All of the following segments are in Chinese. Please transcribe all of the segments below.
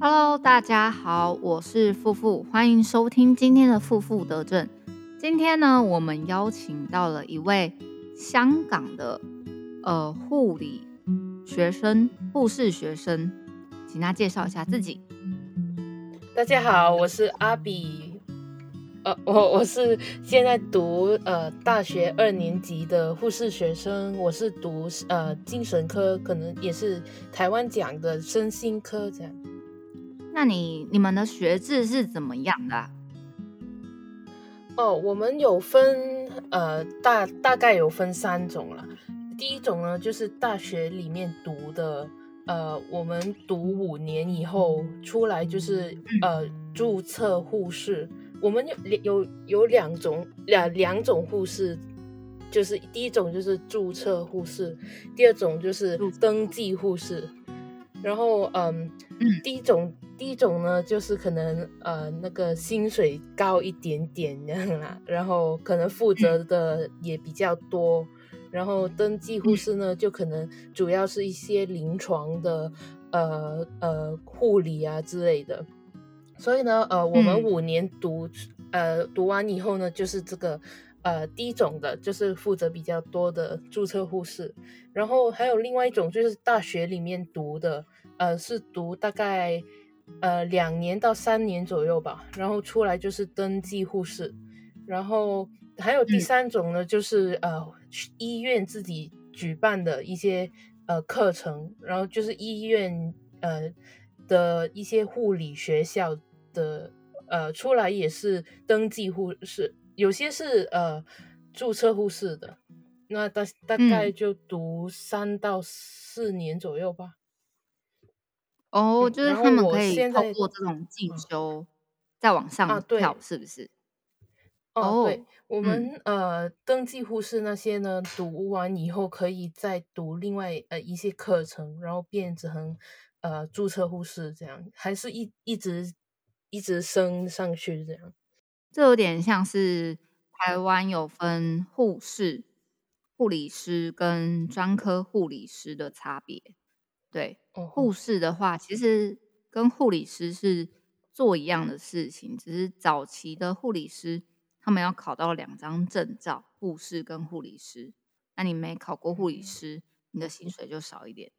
Hello，大家好，我是富富，欢迎收听今天的富富德政。今天呢，我们邀请到了一位香港的呃护理学生、护士学生，请他介绍一下自己。大家好，我是阿比，呃，我我是现在读呃大学二年级的护士学生，我是读呃精神科，可能也是台湾讲的身心科这样。那你你们的学制是怎么样的？哦，我们有分呃大大概有分三种了。第一种呢，就是大学里面读的，呃，我们读五年以后出来就是呃注册护士。我们有有有两种两两种护士，就是第一种就是注册护士，第二种就是登记护士。然后嗯，第一种。第一种呢，就是可能呃那个薪水高一点点这样啦，然后可能负责的也比较多，然后登记护士呢，就可能主要是一些临床的呃呃护理啊之类的。所以呢，呃，我们五年读呃读完以后呢，就是这个呃第一种的，就是负责比较多的注册护士，然后还有另外一种就是大学里面读的，呃是读大概。呃，两年到三年左右吧，然后出来就是登记护士，然后还有第三种呢，就是呃医院自己举办的一些呃课程，然后就是医院呃的一些护理学校的呃出来也是登记护士，有些是呃注册护士的，那大大概就读三到四年左右吧。哦，就是他们可以通过这种进修，再往上跳，是不是？哦，对，我们呃登记护士那些呢，读完以后可以再读另外呃一些课程，然后变成呃注册护士这样，还是一一直一直升上去这样。这有点像是台湾有分护士、护理师跟专科护理师的差别。对，护士的话，其实跟护理师是做一样的事情，只是早期的护理师他们要考到两张证照，护士跟护理师。那你没考过护理师，你的薪水就少一点。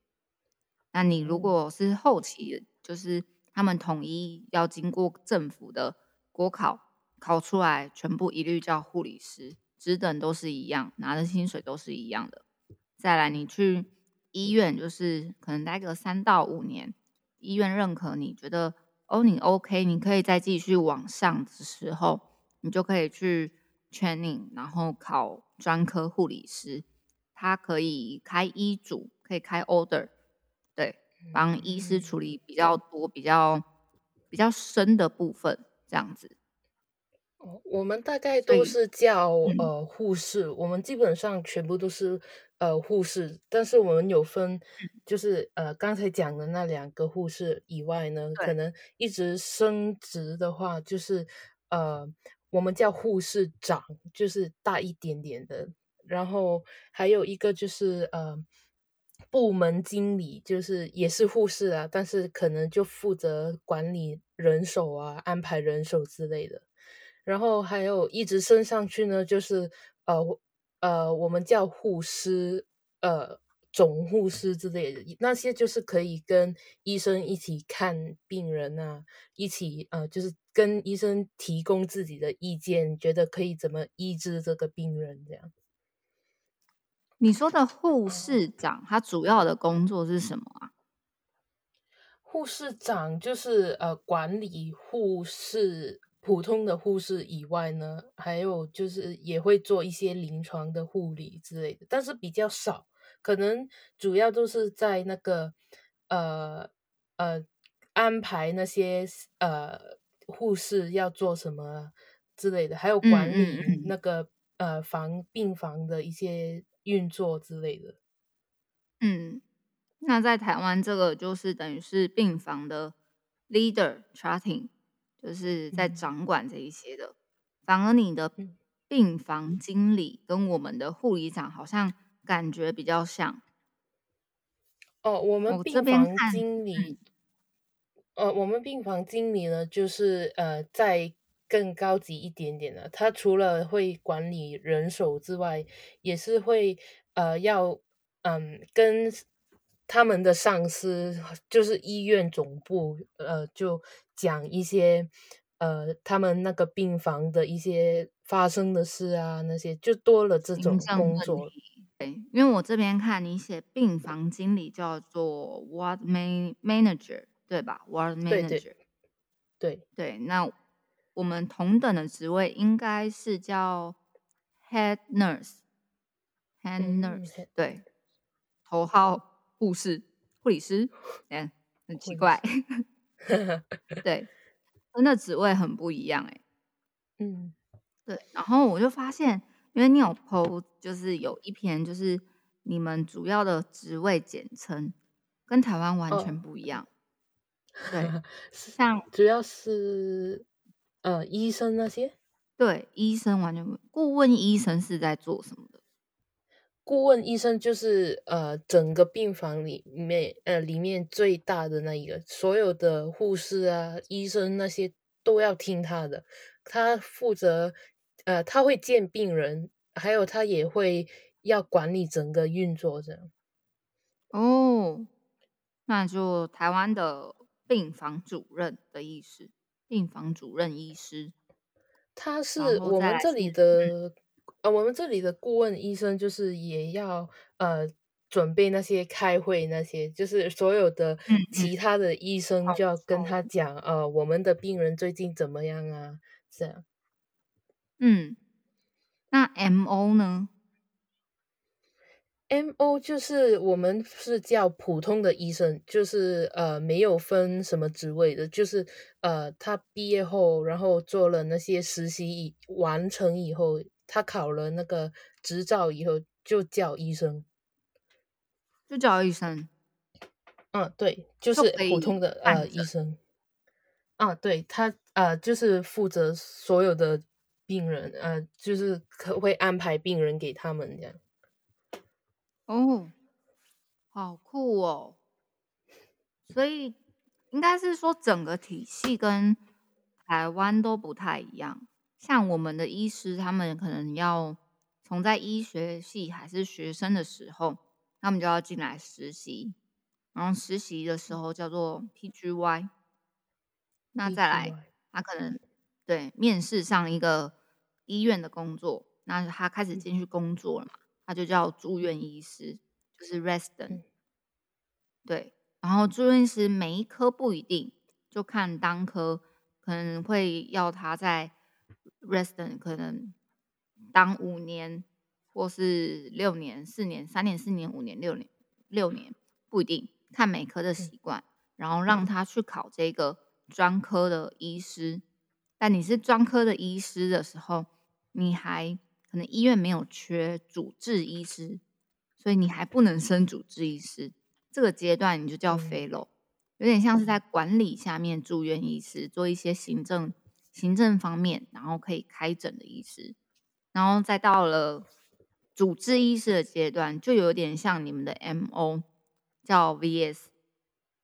那你如果是后期，就是他们统一要经过政府的国考，考出来全部一律叫护理师，职等都是一样，拿的薪水都是一样的。再来，你去。医院就是可能待个三到五年，医院认可你觉得哦你 OK，你可以再继续往上的时候，你就可以去 training，然后考专科护理师，他可以开医嘱，可以开 order，对，帮医师处理比较多、比较比较深的部分，这样子。哦，我们大概都是叫呃护士，我们基本上全部都是。呃，护士，但是我们有分，就是呃，刚才讲的那两个护士以外呢，可能一直升职的话，就是呃，我们叫护士长，就是大一点点的，然后还有一个就是呃，部门经理，就是也是护士啊，但是可能就负责管理人手啊，安排人手之类的，然后还有一直升上去呢，就是呃。呃，我们叫护士，呃，总护士之类的，那些就是可以跟医生一起看病人啊，一起呃，就是跟医生提供自己的意见，觉得可以怎么医治这个病人这样。你说的护士长，他主要的工作是什么啊？护士长就是呃，管理护士。普通的护士以外呢，还有就是也会做一些临床的护理之类的，但是比较少，可能主要都是在那个呃呃安排那些呃护士要做什么之类的，还有管理那个呃房病房的一些运作之类的。嗯，那在台湾这个就是等于是病房的 leader charting。就是在掌管这一些的，反而你的病房经理跟我们的护理长好像感觉比较像。哦，我们病房经理，呃，我们病房经理呢，就是呃，在更高级一点点的，他除了会管理人手之外，也是会呃要嗯跟他们的上司，就是医院总部，呃，就讲一些呃他们那个病房的一些发生的事啊，那些就多了这种工作。对，因为我这边看你写病房经理叫做 ward man manager。对吧？Ward manager，对对，那我们同等的职位应该是叫 head nurse，head nurse，对，头号护士、护理师，嗯，很奇怪，对，真的职位很不一样哎，嗯，对，然后我就发现，因为你有 PO，就是有一篇，就是你们主要的职位简称跟台湾完全不一样。对，像主要是呃医生那些，对，医生完全不。顾问医生是在做什么的？顾问医生就是呃整个病房里面呃里面最大的那一个，所有的护士啊、医生那些都要听他的，他负责呃他会见病人，还有他也会要管理整个运作这样。哦，那就台湾的。病房主任的意思，病房主任医师，他是我们这里的呃，我们这里的顾问医生，就是也要呃准备那些开会那些，就是所有的其他的医生就要跟他讲呃，我们的病人最近怎么样啊？这样，嗯，那 M O 呢？M O 就是我们是叫普通的医生，就是呃没有分什么职位的，就是呃他毕业后，然后做了那些实习完成以后，他考了那个执照以后，就叫医生，就叫医生。嗯，对，就是普通的呃医生。啊，对他呃就是负责所有的病人，呃就是可会安排病人给他们这样。哦，好酷哦！所以应该是说整个体系跟台湾都不太一样。像我们的医师，他们可能要从在医学系还是学生的时候，他们就要进来实习，然后实习的时候叫做 PGY。那再来，他可能对面试上一个医院的工作，那他开始进去工作了嘛？他就叫住院医师，就是 resident，对。然后住院医师每一科不一定，就看当科，可能会要他在 resident 可能当五年，或是六年、四年、三年、四年、五年、六年、六年不一定，看每科的习惯，然后让他去考这个专科的医师。但你是专科的医师的时候，你还。可能医院没有缺主治医师，所以你还不能升主治医师。这个阶段你就叫 fellow，有点像是在管理下面住院医师，做一些行政行政方面，然后可以开诊的医师。然后再到了主治医师的阶段，就有点像你们的 MO 叫 VS，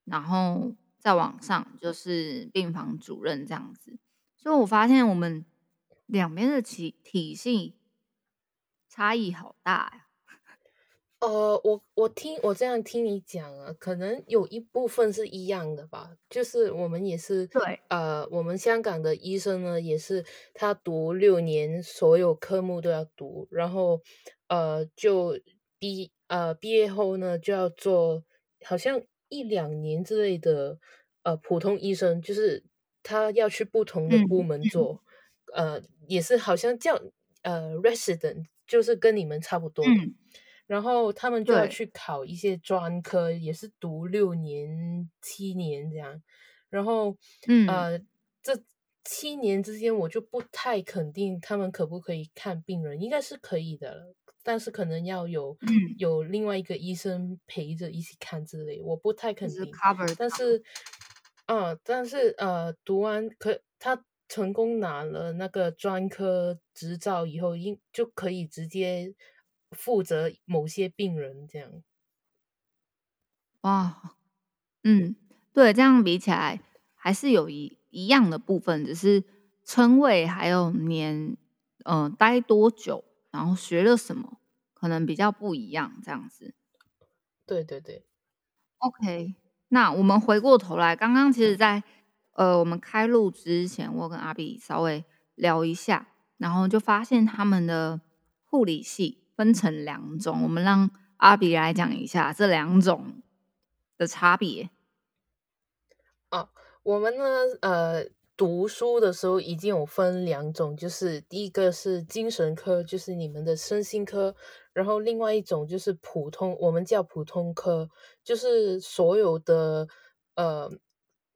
然后再往上就是病房主任这样子。所以我发现我们两边的体体系。差异好大呀！呃，我我听我这样听你讲啊，可能有一部分是一样的吧。就是我们也是对，呃，我们香港的医生呢，也是他读六年，所有科目都要读，然后呃，就毕呃毕业后呢，就要做好像一两年之类的呃普通医生，就是他要去不同的部门做，呃，也是好像叫呃 resident。就是跟你们差不多，然后他们就要去考一些专科，也是读六年、七年这样。然后，呃，这七年之间，我就不太肯定他们可不可以看病人，应该是可以的，但是可能要有有另外一个医生陪着一起看之类，我不太肯定。但是，啊，但是呃，读完可他。成功拿了那个专科执照以后，应就可以直接负责某些病人这样。哇，嗯，对，这样比起来，还是有一一样的部分，只是称谓还有年，嗯，待多久，然后学了什么，可能比较不一样，这样子。对对对，OK。那我们回过头来，刚刚其实，在呃我们开录之前，我跟阿比稍微聊一下，然后就发现他们的护理系分成两种，我们让阿比来讲一下这两种的差别。哦，我们呢，呃，读书的时候已经有分两种，就是第一个是精神科，就是你们的身心科，然后另外一种就是普通，我们叫普通科，就是所有的呃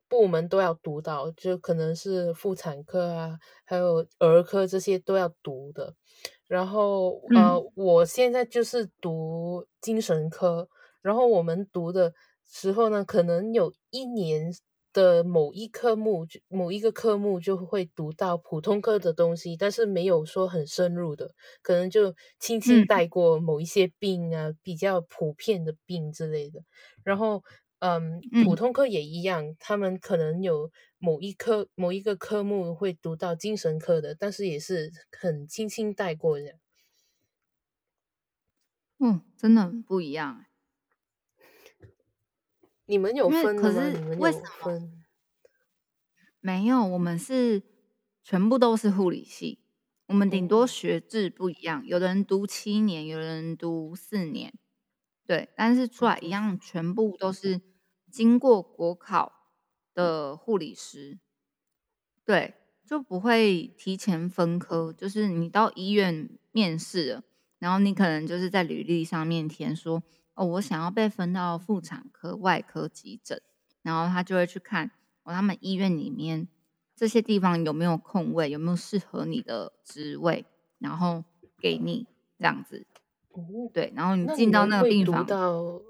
部门都要读到，就可能是妇产科啊，还有儿科这些都要读的。然后呃，我现在就是读精神科，然后我们读的时候呢，可能有一年。的某一科目，某一个科目就会读到普通科的东西，但是没有说很深入的，可能就轻轻带过某一些病啊，比较普遍的病之类的。然后，嗯，普通科也一样，他们可能有某一科、某一个科目会读到精神科的，但是也是很轻轻带过的。嗯，真的不一样。你们有分吗？你们有分？没有，我们是全部都是护理系。我们顶多学制不一样，有的人读七年，有的人读四年。对，但是出来一样，全部都是经过国考的护理师。对，就不会提前分科。就是你到医院面试了，然后你可能就是在履历上面填说。哦，我想要被分到妇产科、外科、急诊，然后他就会去看哦，他们医院里面这些地方有没有空位，有没有适合你的职位，然后给你这样子。哦，对，然后你进到那个病房，到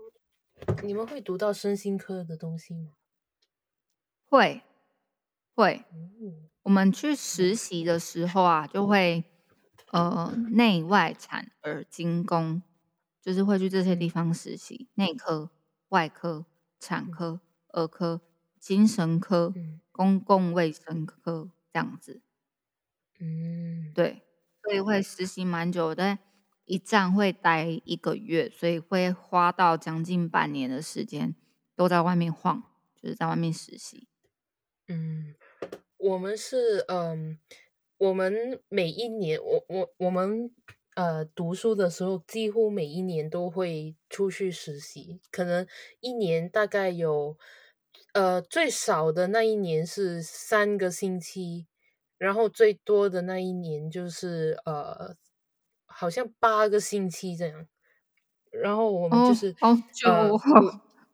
你们会读到身心科的东西吗？会，会。我们去实习的时候啊，就会呃内外产儿精工。就是会去这些地方实习，内科、外科、产科、儿科、精神科、公共卫生科这样子。嗯，对，所以会实习蛮久的，一站会待一个月，所以会花到将近半年的时间都在外面晃，就是在外面实习。嗯，我们是嗯，我们每一年，我我我们。呃，读书的时候几乎每一年都会出去实习，可能一年大概有，呃，最少的那一年是三个星期，然后最多的那一年就是呃，好像八个星期这样。然后我们就是哦久，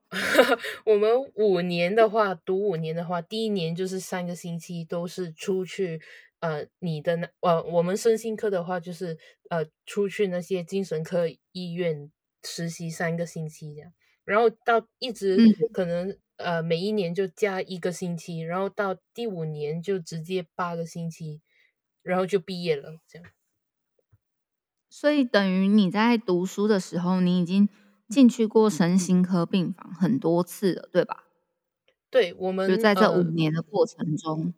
我们五年的话，读五年的话，第一年就是三个星期都是出去。呃，你的那呃，我们身心科的话，就是呃，出去那些精神科医院实习三个星期这样，然后到一直可能呃，每一年就加一个星期，然后到第五年就直接八个星期，然后就毕业了这样。所以等于你在读书的时候，你已经进去过身心科病房很多次了，对吧？对，我们就在这五年的过程中。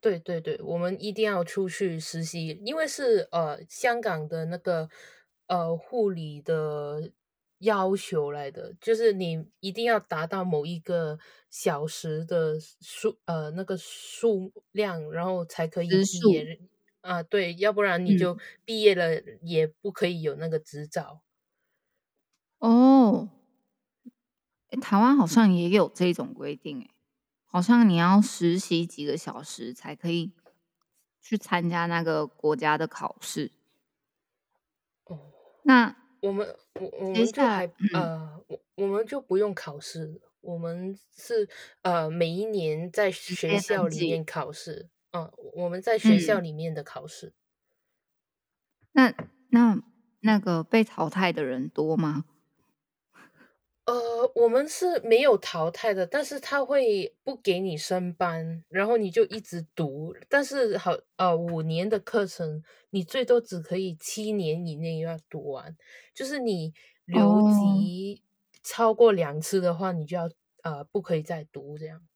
对对对，我们一定要出去实习，因为是呃香港的那个呃护理的要求来的，就是你一定要达到某一个小时的数呃那个数量，然后才可以毕业啊。对，要不然你就毕业了也不可以有那个执照。哦，台湾好像也有这种规定诶。好像你要实习几个小时才可以去参加那个国家的考试。哦，那我们我我们就还呃，我我们就不用考试，我们是呃每一年在学校里面考试。嗯，我们在学校里面的考试。那那那个被淘汰的人多吗？呃，我们是没有淘汰的，但是他会不给你升班，然后你就一直读。但是好，呃，五年的课程，你最多只可以七年以内要读完。就是你留级超过两次的话，你就要呃不可以再读这样。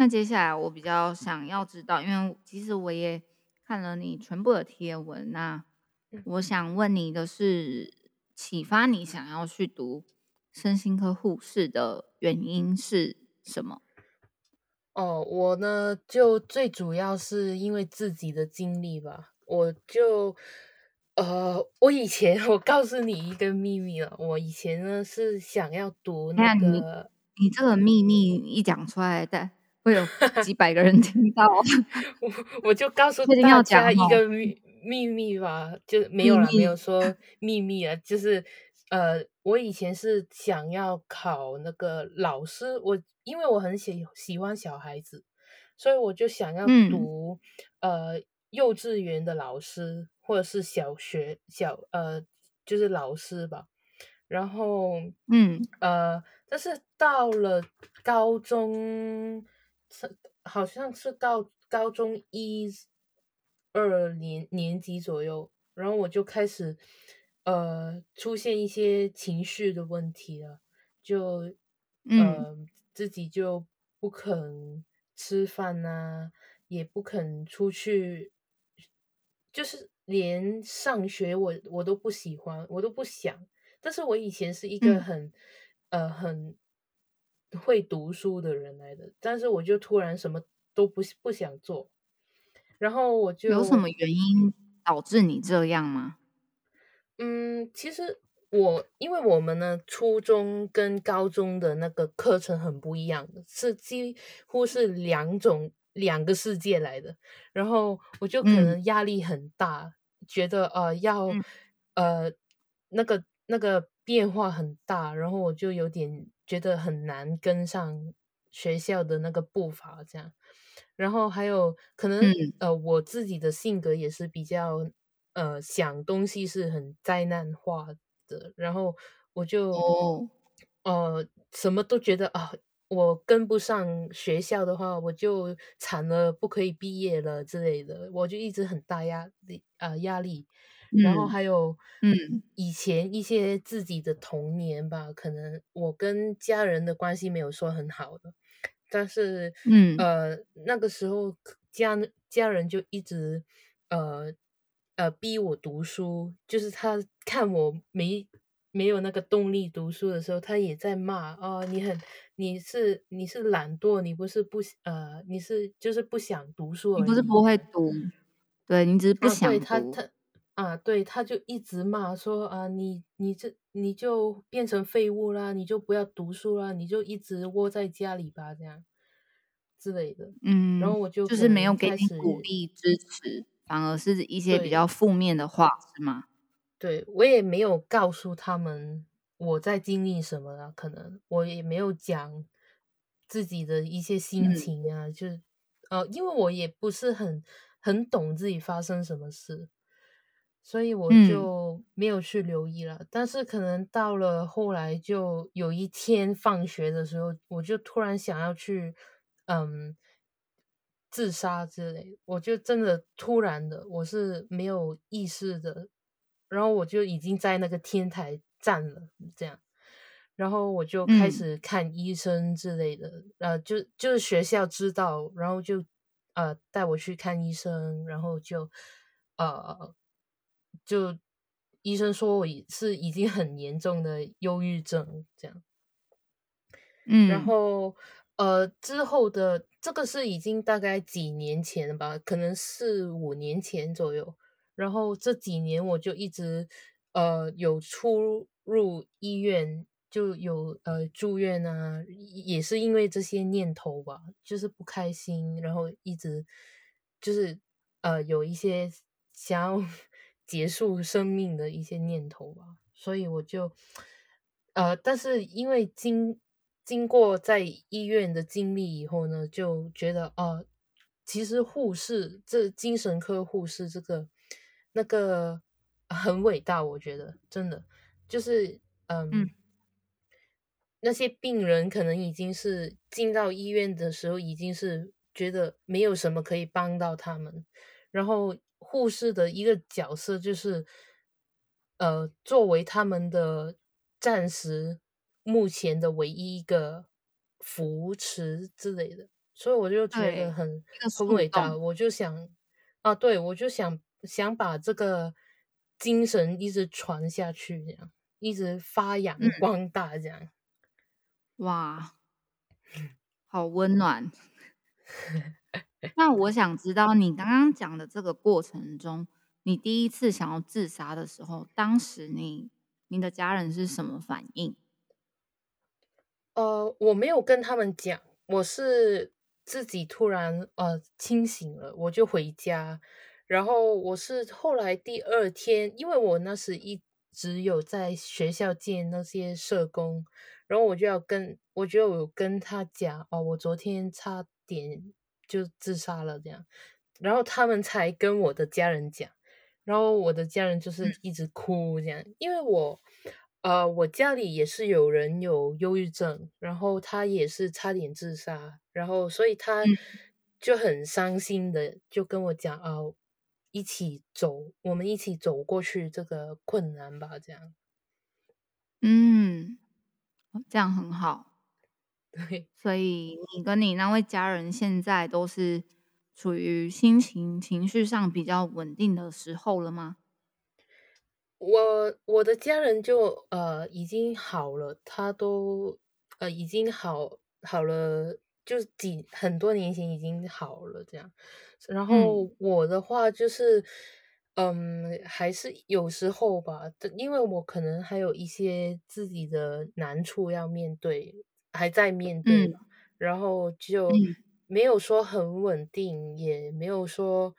那接下来我比较想要知道，因为其实我也看了你全部的贴文，那我想问你的是，启发你想要去读身心科护士的原因是什么？哦，我呢就最主要是因为自己的经历吧，我就呃，我以前我告诉你一个秘密了，我以前呢是想要读那个，你这个秘密一讲出来的。会有几百个人听到，我我就告诉大家一个。秘秘密吧，就没有了，没有说秘密啊，就是呃，我以前是想要考那个老师，我因为我很喜喜欢小孩子，所以我就想要读呃幼稚园的老师或者是小学小呃就是老师吧，然后嗯。呃，但是到了高中。是好像是到高中一二年年级左右，然后我就开始呃出现一些情绪的问题了，就呃自己就不肯吃饭呐，也不肯出去，就是连上学我我都不喜欢，我都不想。但是我以前是一个很呃很。会读书的人来的，但是我就突然什么都不不想做，然后我就有什么原因导致你这样吗？嗯，其实我因为我们呢，初中跟高中的那个课程很不一样，是几乎是两种两个世界来的，然后我就可能压力很大，觉得呃要呃那个那个变化很大，然后我就有点。觉得很难跟上学校的那个步伐，这样，然后还有可能呃，我自己的性格也是比较呃想东西是很灾难化的，然后我就呃什么都觉得啊，我跟不上学校的话，我就惨了，不可以毕业了之类的，我就一直很大压力啊压力。然后还有，嗯，以前一些自己的童年吧，可能我跟家人的关系没有说很好的，但是，嗯，呃，那个时候家家人就一直，呃，呃，逼我读书，就是他看我没没有那个动力读书的时候，他也在骂哦，你很你是你是懒惰，你不是不呃，你是就是不想读书，你不是不会读，对你只是不想读。啊，对，他就一直骂说啊，你你这你就变成废物啦，你就不要读书啦，你就一直窝在家里吧，这样之类的。嗯，然后我就就是没有给你鼓励支持，反而是一些比较负面的话，是吗？对我也没有告诉他们我在经历什么啊，可能我也没有讲自己的一些心情啊，就是呃，因为我也不是很很懂自己发生什么事。所以我就没有去留意了，但是可能到了后来，就有一天放学的时候，我就突然想要去，嗯，自杀之类，我就真的突然的，我是没有意识的，然后我就已经在那个天台站了，这样，然后我就开始看医生之类的，呃，就就是学校知道，然后就呃带我去看医生，然后就呃。就医生说我是已经很严重的忧郁症，这样，嗯，然后呃之后的这个是已经大概几年前了吧，可能四五年前左右，然后这几年我就一直呃有出入医院，就有呃住院啊，也是因为这些念头吧，就是不开心，然后一直就是呃有一些想要。结束生命的一些念头吧，所以我就，呃，但是因为经经过在医院的经历以后呢，就觉得啊，其实护士这精神科护士这个那个很伟大，我觉得真的。就是嗯，那些病人可能已经是进到医院的时候，已经是觉得没有什么可以帮到他们，然后。护士的一个角色就是，呃，作为他们的暂时目前的唯一一个扶持之类的，所以我就觉得很很伟大。我就想啊，对我就想想把这个精神一直传下去，这样一直发扬光大，这样。哇，好温暖。那我想知道，你刚刚讲的这个过程中，你第一次想要自杀的时候，当时你你的家人是什么反应？呃，我没有跟他们讲，我是自己突然呃清醒了，我就回家。然后我是后来第二天，因为我那时一直有在学校见那些社工，然后我就要跟我就有跟他讲哦，我昨天差点。就自杀了，这样，然后他们才跟我的家人讲，然后我的家人就是一直哭这样，因为我，呃，我家里也是有人有忧郁症，然后他也是差点自杀，然后所以他就很伤心的就跟我讲啊，一起走，我们一起走过去这个困难吧，这样，嗯，这样很好。对，所以你跟你那位家人现在都是处于心情、情绪上比较稳定的时候了吗？我我的家人就呃已经好了，他都呃已经好好了，就几很多年前已经好了这样。然后我的话就是，嗯，还是有时候吧，因为我可能还有一些自己的难处要面对。还在面对，然后就没有说很稳定，也没有说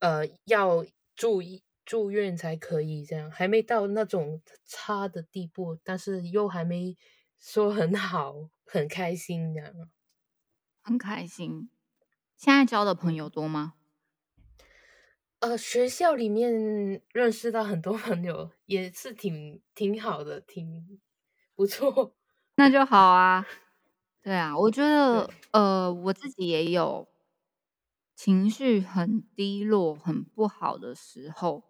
呃要住住院才可以这样，还没到那种差的地步，但是又还没说很好，很开心这样，很开心。现在交的朋友多吗？呃，学校里面认识到很多朋友，也是挺挺好的，挺不错。那就好啊，对啊，我觉得，呃，我自己也有情绪很低落、很不好的时候，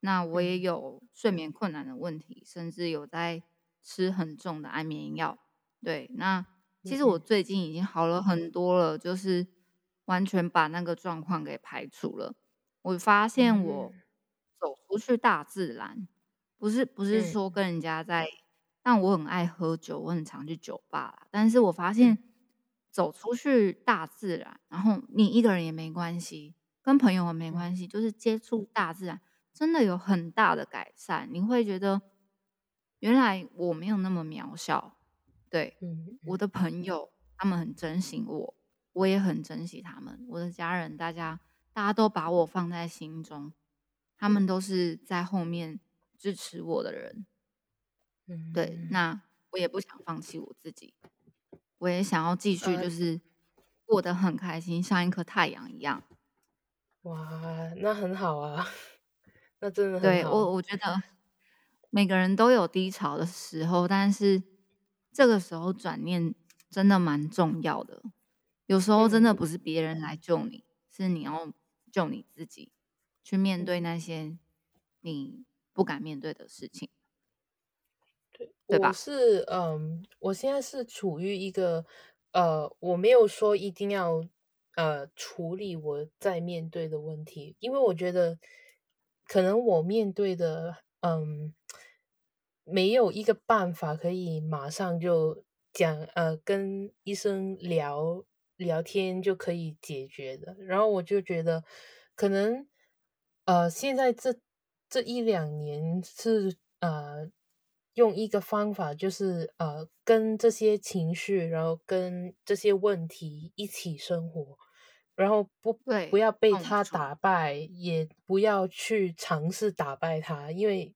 那我也有睡眠困难的问题，甚至有在吃很重的安眠药。对，那其实我最近已经好了很多了，就是完全把那个状况给排除了。我发现我走出去大自然，不是不是说跟人家在。但我很爱喝酒，我很常去酒吧啦。但是我发现走出去大自然，然后你一个人也没关系，跟朋友也没关系，就是接触大自然，真的有很大的改善。你会觉得原来我没有那么渺小，对，我的朋友他们很珍惜我，我也很珍惜他们。我的家人，大家大家都把我放在心中，他们都是在后面支持我的人。对，那我也不想放弃我自己，我也想要继续，就是过得很开心，像一颗太阳一样。哇，那很好啊，那真的对我，我觉得每个人都有低潮的时候，但是这个时候转念真的蛮重要的。有时候真的不是别人来救你，是你要救你自己，去面对那些你不敢面对的事情。我是嗯，我现在是处于一个呃，我没有说一定要呃处理我在面对的问题，因为我觉得可能我面对的嗯，没有一个办法可以马上就讲呃跟医生聊聊天就可以解决的，然后我就觉得可能呃现在这这一两年是呃。用一个方法，就是呃，跟这些情绪，然后跟这些问题一起生活，然后不不要被他打败，也不要去尝试打败他，因为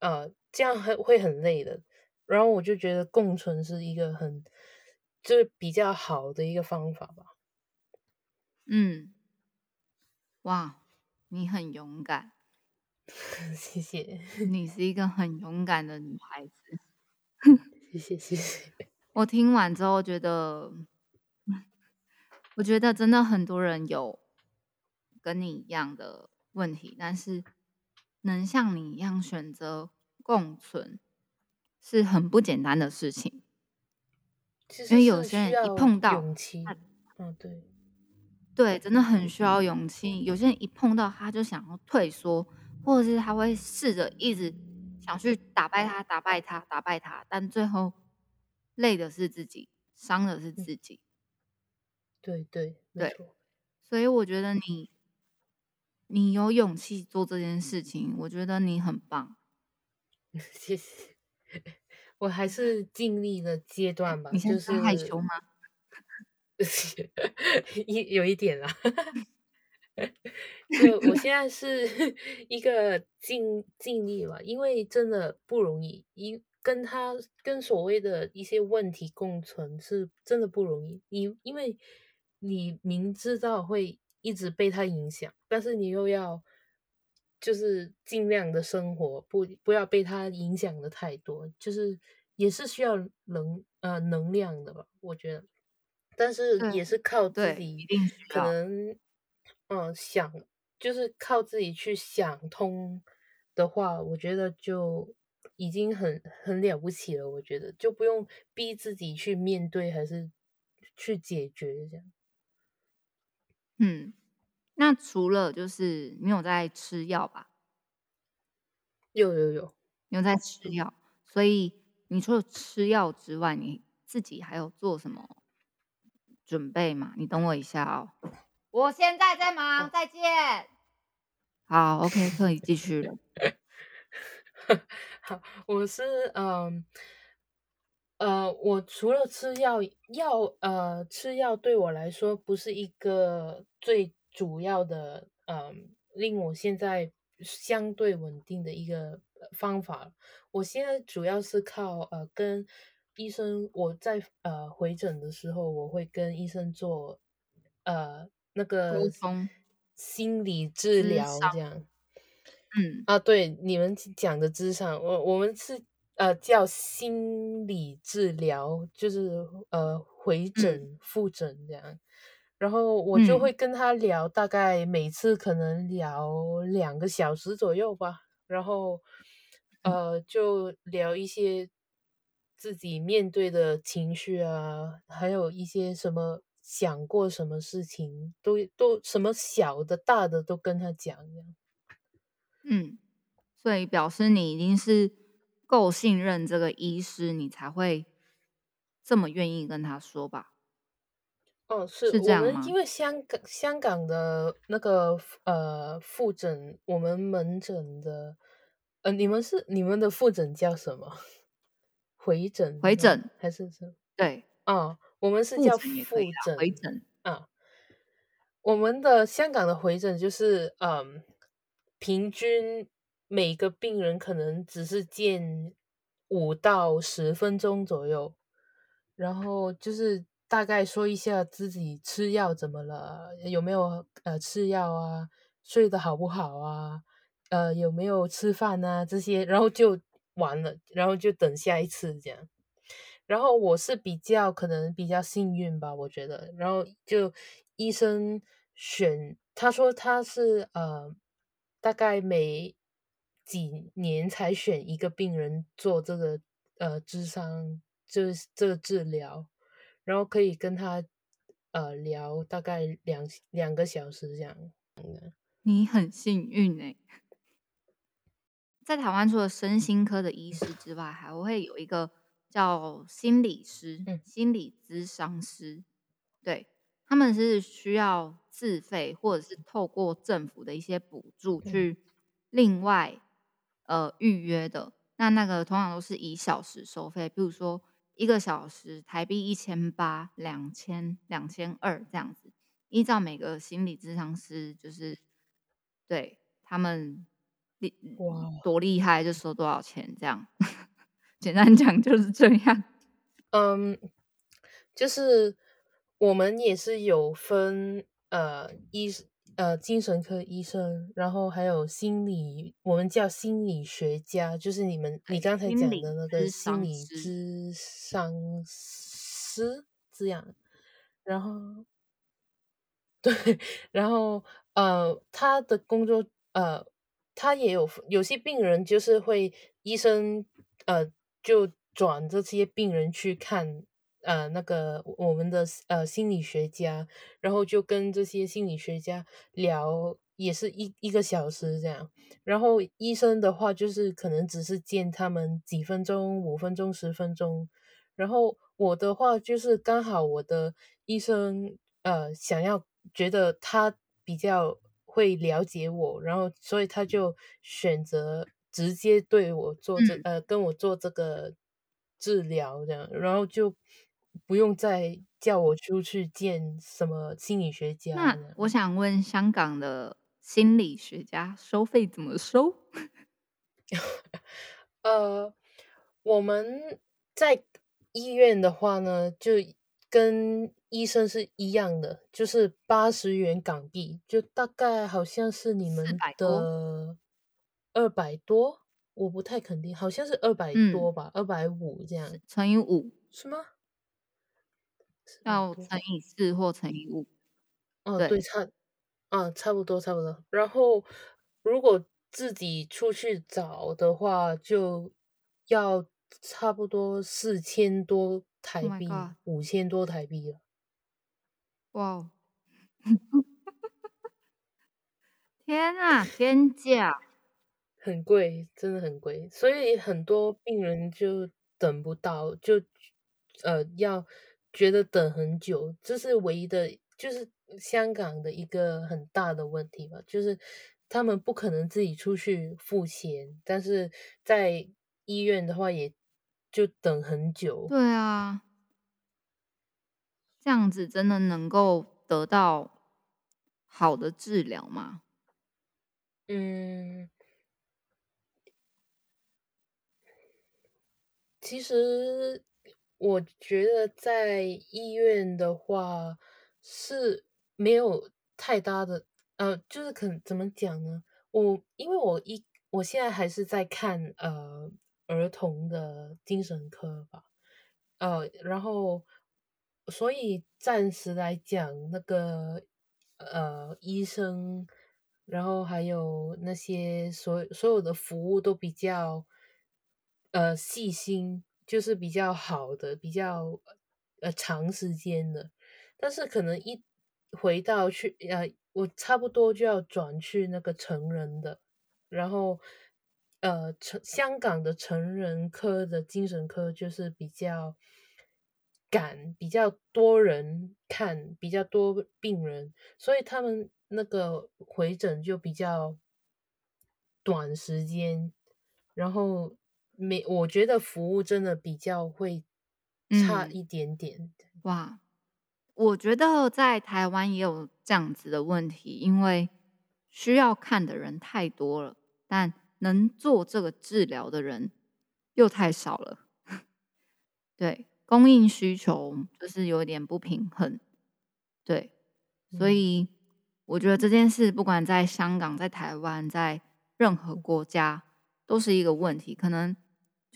呃，这样很会很累的。然后我就觉得共存是一个很就是比较好的一个方法吧。嗯，哇，你很勇敢。谢谢，你是一个很勇敢的女孩子。谢 谢谢谢。我听完之后觉得，我觉得真的很多人有跟你一样的问题，但是能像你一样选择共存，是很不简单的事情。因为有些人一碰到，嗯，对，对，真的很需要勇气。有些人一碰到他就想要退缩，或者是他会试着一直想去打败他、打败他、打败他，但最后累的是自己，伤的是自己。对对对，所以我觉得你。你有勇气做这件事情，我觉得你很棒。谢谢，我还是尽力的阶段吧。你现在害羞吗？一有一点啦。就我 现在是 一个尽尽力吧，因为真的不容易，一跟他跟所谓的一些问题共存是真的不容易。你因为你明知道会。一直被他影响，但是你又要就是尽量的生活，不不要被他影响的太多，就是也是需要能呃能量的吧，我觉得，但是也是靠自己，可能嗯想就是靠自己去想通的话，我觉得就已经很很了不起了，我觉得就不用逼自己去面对，还是去解决这样。嗯，那除了就是你有在吃药吧？有有有，有在吃药。所以你除了吃药之外，你自己还有做什么准备吗？你等我一下哦，我现在在忙，再见。好，OK，可以继续了。好，我是嗯。呃，我除了吃药，药呃，吃药对我来说不是一个最主要的，嗯，令我现在相对稳定的一个方法。我现在主要是靠呃跟医生，我在呃回诊的时候，我会跟医生做呃那个心理治疗这样。嗯啊，对，你们讲的智商，我我们是。呃，叫心理治疗，就是呃回诊复诊这样，然后我就会跟他聊，大概每次可能聊两个小时左右吧，然后呃就聊一些自己面对的情绪啊，还有一些什么想过什么事情，都都什么小的大的都跟他讲。嗯，所以表示你一定是。够信任这个医师，你才会这么愿意跟他说吧？哦，是是这样吗？因为香港香港的那个呃复诊，我们门诊的呃，你们是你们的复诊叫什么？回诊？回诊还是什？对，啊，我们是叫复诊。回诊啊，我们的香港的回诊就是嗯，平均。每个病人可能只是见五到十分钟左右，然后就是大概说一下自己吃药怎么了，有没有呃吃药啊，睡得好不好啊，呃有没有吃饭啊这些，然后就完了，然后就等下一次这样。然后我是比较可能比较幸运吧，我觉得，然后就医生选他说他是呃大概每。几年才选一个病人做这个呃智商，就是这个治疗，然后可以跟他呃聊大概两两个小时这样。你很幸运哎，在台湾除了身心科的医师之外，还会有一个叫心理师、心理咨商师，对他们是需要自费或者是透过政府的一些补助去另外。呃，预约的。那那个通常都是以小时收费，比如说一个小时台币一千八、两千、两千二这样子，依照每个心理咨商师就是对他们厉多厉害就收多少钱这样，简单讲就是这样。嗯，就是我们也是有分呃医。呃，精神科医生，然后还有心理，我们叫心理学家，就是你们你刚才讲的那个心理咨商师这样。然后，对，然后呃，他的工作呃，他也有有些病人就是会医生呃就转这些病人去看呃那个我们的呃心理学家，然后就跟这些心理学家聊，也是一一个小时这样。然后医生的话，就是可能只是见他们几分钟、五分钟、十分钟。然后我的话就是刚好我的医生呃想要觉得他比较会了解我，然后所以他就选择直接对我做这呃跟我做这个治疗这样，然后就不用再叫我出去见什么心理学家。那我想问香港的心理学家收费怎么收？呃，我们在。医院的话呢，就跟医生是一样的，就是八十元港币，就大概好像是你们的二百多，我不太肯定，好像是二百多吧，二百五这样，乘以五是吗？要乘以四或乘以五？哦，对，差，啊，差不多，差不多。然后如果自己出去找的话，就要。差不多四千多台币，五千多台币了。哇！天啊，天价，很贵，真的很贵。所以很多病人就等不到，就呃要觉得等很久，这是唯一的，就是香港的一个很大的问题吧。就是他们不可能自己出去付钱，但是在医院的话也。就等很久，对啊，这样子真的能够得到好的治疗吗？嗯，其实我觉得在医院的话是没有太大的，呃，就是可怎么讲呢？我因为我一我现在还是在看，呃。儿童的精神科吧，呃，然后，所以暂时来讲，那个呃医生，然后还有那些所所有的服务都比较呃细心，就是比较好的，比较呃长时间的。但是可能一回到去呃，我差不多就要转去那个成人的，然后。呃，成香港的成人科的精神科就是比较赶，比较多人看，比较多病人，所以他们那个回诊就比较短时间，然后没，我觉得服务真的比较会差一点点。哇，我觉得在台湾也有这样子的问题，因为需要看的人太多了，但。能做这个治疗的人又太少了，对，供应需求就是有点不平衡，对，所以我觉得这件事不管在香港、在台湾、在任何国家都是一个问题，可能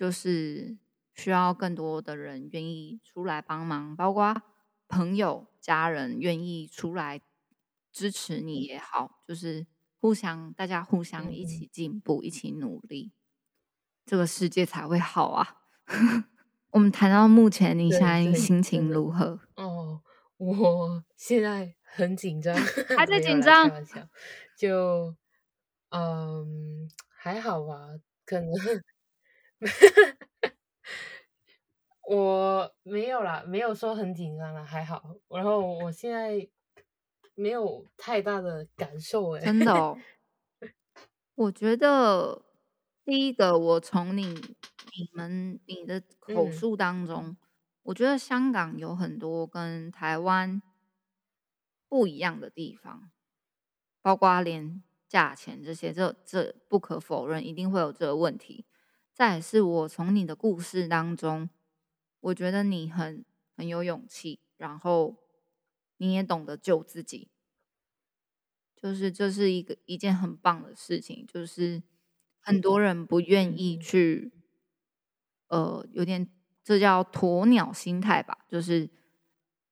就是需要更多的人愿意出来帮忙，包括朋友、家人愿意出来支持你也好，就是。互相，大家互相一起进步，一起努力，这个世界才会好啊！我们谈到目前，你现在心情如何？哦，我现在很紧张，还在紧张。就，嗯，还好吧，可能 我没有啦，没有说很紧张了，还好。然后我现在。没有太大的感受哎，真的哦。我觉得第一个，我从你、你们、你的口述当中，我觉得香港有很多跟台湾不一样的地方，包括连价钱这些，这这不可否认，一定会有这个问题。再是我从你的故事当中，我觉得你很很有勇气，然后。你也懂得救自己，就是这是一个一件很棒的事情。就是很多人不愿意去，呃，有点这叫鸵鸟心态吧，就是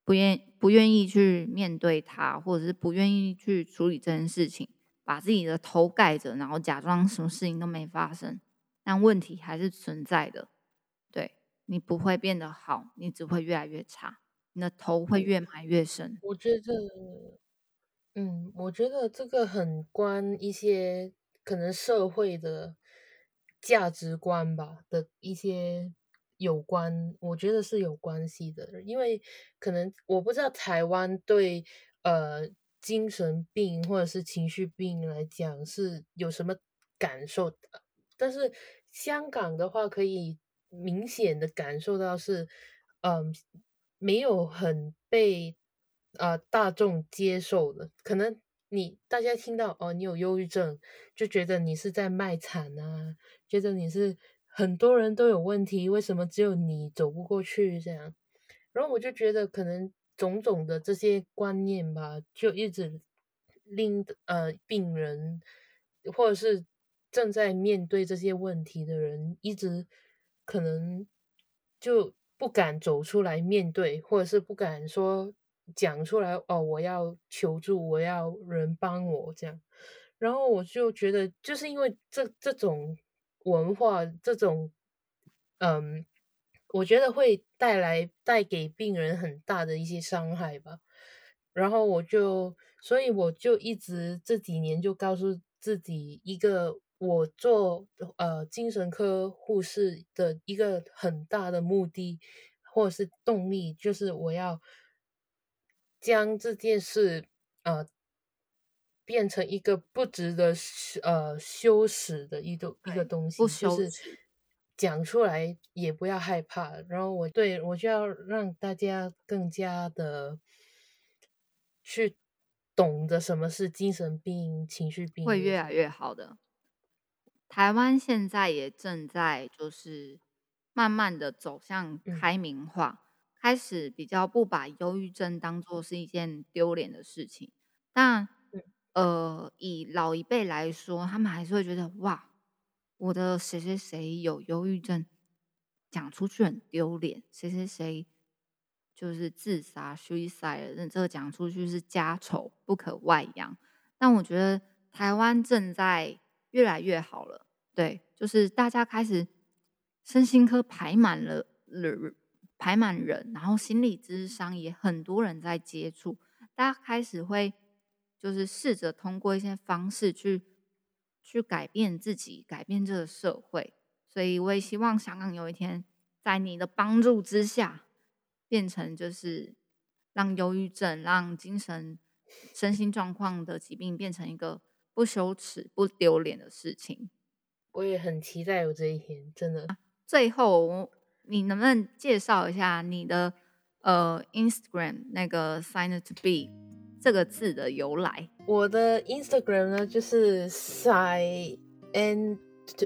不愿不愿意去面对它，或者是不愿意去处理这件事情，把自己的头盖着，然后假装什么事情都没发生，但问题还是存在的。对，你不会变得好，你只会越来越差，你的头会越埋越深。我觉得，嗯，我觉得这个很关一些可能社会的价值观吧的一些有关，我觉得是有关系的，因为可能我不知道台湾对呃精神病或者是情绪病来讲是有什么感受的，但是香港的话可以。明显的感受到是，嗯，没有很被呃大众接受的。可能你大家听到哦，你有忧郁症，就觉得你是在卖惨啊，觉得你是很多人都有问题，为什么只有你走不过去这样？然后我就觉得可能种种的这些观念吧，就一直令呃病人或者是正在面对这些问题的人一直。可能就不敢走出来面对，或者是不敢说讲出来哦，我要求助，我要人帮我这样。然后我就觉得，就是因为这这种文化，这种嗯，我觉得会带来带给病人很大的一些伤害吧。然后我就，所以我就一直这几年就告诉自己一个。我做呃精神科护士的一个很大的目的或者是动力，就是我要将这件事呃变成一个不值得呃羞耻的一种一个东西，就是讲出来也不要害怕。然后我对我就要让大家更加的去懂得什么是精神病、情绪病，会越来越好的。台湾现在也正在就是慢慢的走向开明化，开始比较不把忧郁症当做是一件丢脸的事情。但呃，以老一辈来说，他们还是会觉得哇，我的谁谁谁有忧郁症，讲出去很丢脸；谁谁谁就是自杀、suicide，那这个讲出去是家丑不可外扬。但我觉得台湾正在。越来越好了，对，就是大家开始身心科排满了人，排满人，然后心理咨商也很多人在接触，大家开始会就是试着通过一些方式去去改变自己，改变这个社会。所以我也希望香港有一天在你的帮助之下，变成就是让忧郁症、让精神身心状况的疾病变成一个。不羞耻、不丢脸的事情，我也很期待有这一天。真的，最后你能不能介绍一下你的呃 Instagram 那个 sign to be 这个字的由来？我的 Instagram 呢，就是 sign and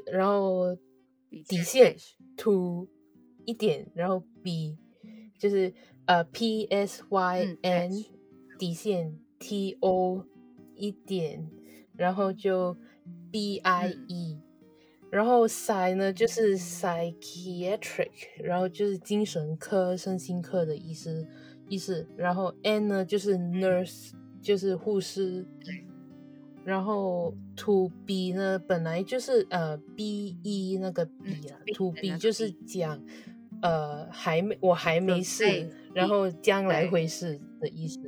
然后底线 to 一点，然后 b 就是呃 p s y n 底线 t o 一点。然后就 B I E，然后 Psy 呢就是 psychiatric，然后就是精神科、身心科的意思意思。然后 N 呢就是 nurse，就是护士。然后 To B 呢本来就是呃 B E 那个 B 啊，To B 就是讲呃还没我还没试，然后将来会是的意思。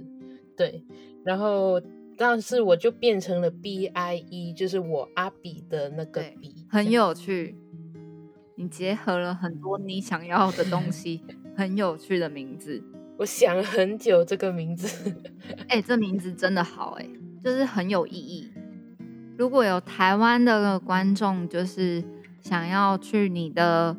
对，然后。但是我就变成了 B I E，就是我阿比的那个比，很有趣。你结合了很多你想要的东西，很有趣的名字。我想了很久这个名字，哎，这名字真的好哎，就是很有意义。如果有台湾的观众，就是想要去你的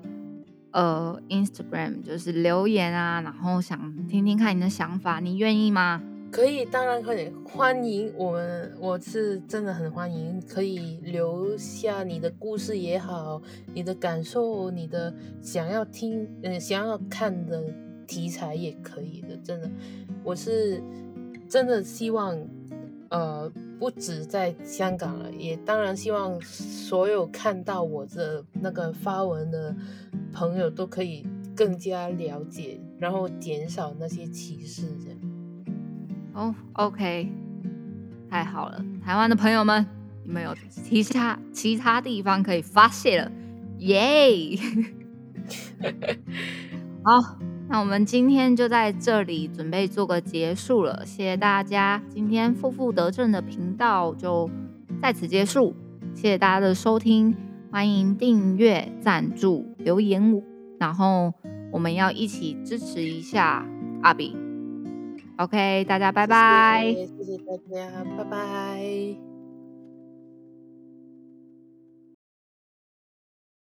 呃 Instagram，就是留言啊，然后想听听看你的想法，你愿意吗？可以，当然可以，欢迎我们，我是真的很欢迎，可以留下你的故事也好，你的感受，你的想要听，嗯，想要看的题材也可以的，真的，我是真的希望，呃，不止在香港了，也当然希望所有看到我的那个发文的朋友都可以更加了解，然后减少那些歧视，这样。哦，OK，太好了，台湾的朋友们，你们有其他其他地方可以发泄了，耶！好，那我们今天就在这里准备做个结束了，谢谢大家。今天负负得正的频道就在此结束，谢谢大家的收听，欢迎订阅、赞助、留言，然后我们要一起支持一下阿比。OK，大家拜拜。谢谢大家，拜拜。